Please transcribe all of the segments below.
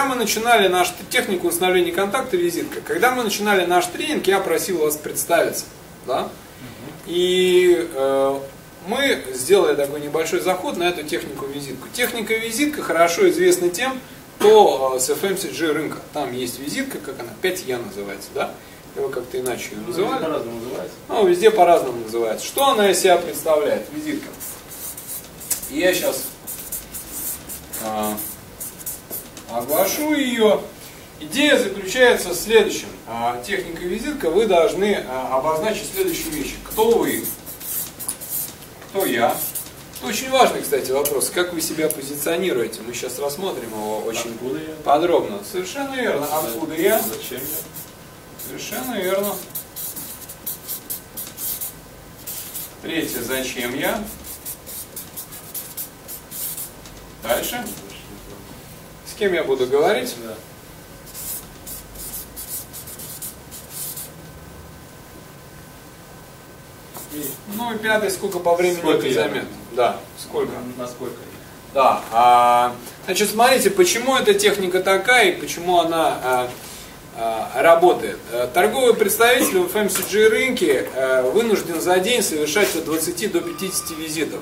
когда мы начинали наш технику установления контакта визитка, когда мы начинали наш тренинг, я просил вас представиться. Да? И э, мы сделали такой небольшой заход на эту технику визитку. Техника визитка хорошо известна тем, кто э, с FMCG рынка. Там есть визитка, как она, 5 я называется, да? Его как-то иначе ее называли. По-разному называется. Ну, везде по-разному называется. Что она из себя представляет, визитка? Я сейчас а, оглашу ее. Идея заключается в следующем. А, техника визитка, вы должны а, обозначить следующие вещи. Кто вы? Кто я? Это очень важный, кстати, вопрос. Как вы себя позиционируете? Мы сейчас рассмотрим его очень Откуда я? подробно. Совершенно верно. Откуда я? Зачем я? Совершенно верно. Третье, зачем я? Дальше. Кем я буду говорить? Да. Ну и пятый, сколько по времени Сколько это займет? Да, сколько? насколько? Да. а, значит, смотрите, почему эта техника такая и почему она а, а, работает. Э, Торговый представитель в FMCG рынке э, вынужден за день совершать от 20 до 50 визитов.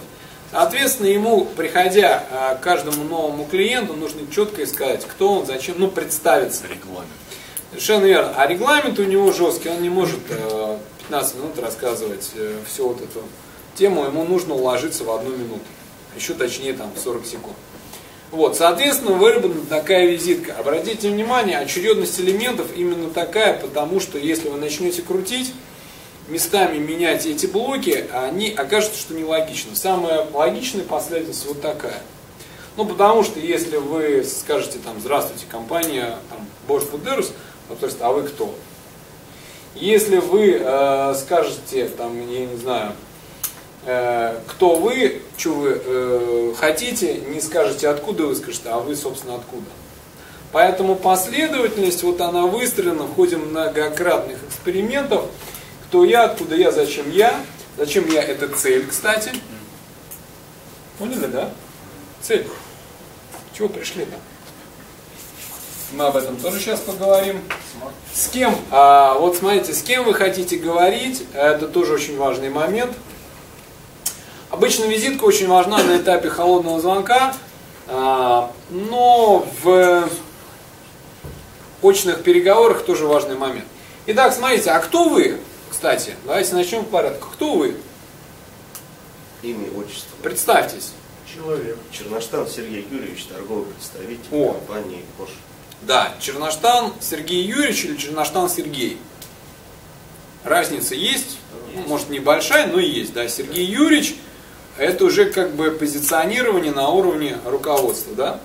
Соответственно, ему, приходя а, к каждому новому клиенту, нужно четко сказать, кто он, зачем, ну, представиться. Регламент. Совершенно верно. А регламент у него жесткий, он не может э, 15 минут рассказывать э, всю вот эту тему, ему нужно уложиться в одну минуту. Еще точнее там в 40 секунд. Вот, соответственно, выработана такая визитка. Обратите внимание, очередность элементов именно такая, потому что если вы начнете крутить, местами менять эти блоки, они окажется, что нелогично. Самая логичная последовательность вот такая. Ну, потому что если вы скажете там, здравствуйте, компания там, Bosch ну, то есть, а вы кто? Если вы э, скажете, там, я не знаю, э, кто вы, что вы э, хотите, не скажете откуда вы скажете, а вы, собственно, откуда. Поэтому последовательность, вот она выстроена в ходе многократных экспериментов. Кто я, откуда я, зачем я. Зачем я, это цель, кстати. Поняли, да? Цель. Чего пришли-то? Мы об этом тоже сейчас поговорим. С кем? А, вот смотрите, с кем вы хотите говорить, это тоже очень важный момент. Обычно визитка очень важна на этапе холодного звонка, а, но в очных переговорах тоже важный момент. Итак, смотрите, а кто вы? Кстати, давайте начнем по порядку. Кто вы? Имя, отчество. Представьтесь. Человек. Черноштан Сергей Юрьевич, торговый представитель О. компании Bosch. Да, Черноштан Сергей Юрьевич или Черноштан Сергей? Разница есть, Ну, может небольшая, но есть. Да, Сергей Юрьевич это уже как бы позиционирование на уровне руководства, да?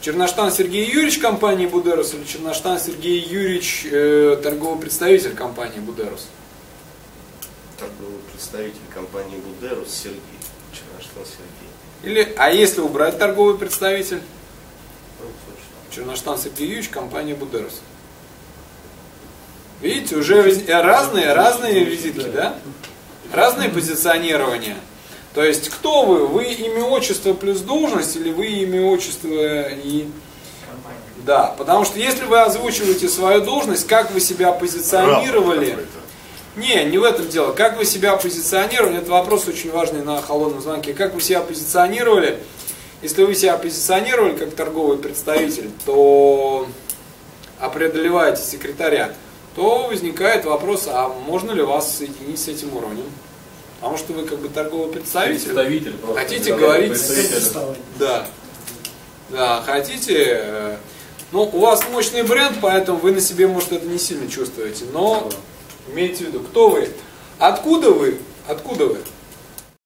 Черноштан Сергей Юрьевич компании Будерус или Черноштан Сергей Юрьевич э, торговый представитель компании Будерус? Торговый представитель компании Будерус Сергей. Черноштан Сергей. Или, а если убрать торговый представитель? Ну. Черноштан Сергей Юрьевич, компания Будерус. Видите, уже виз- э, разные, разные визитки, да? Разные позиционирования. То есть, кто вы? Вы имя, отчество плюс должность или вы имя, отчество и... Да, потому что если вы озвучиваете свою должность, как вы себя позиционировали... Рапорт Не, не в этом дело. Как вы себя позиционировали, это вопрос очень важный на холодном звонке. Как вы себя позиционировали, если вы себя позиционировали как торговый представитель, то а преодолеваете секретаря, то возникает вопрос, а можно ли вас соединить с этим уровнем? Потому что вы как бы торговый представитель. Представитель просто. Хотите говорить. Да. Да, хотите. э, Ну, у вас мощный бренд, поэтому вы на себе, может, это не сильно чувствуете. Но имейте в виду, кто вы, откуда вы, откуда вы.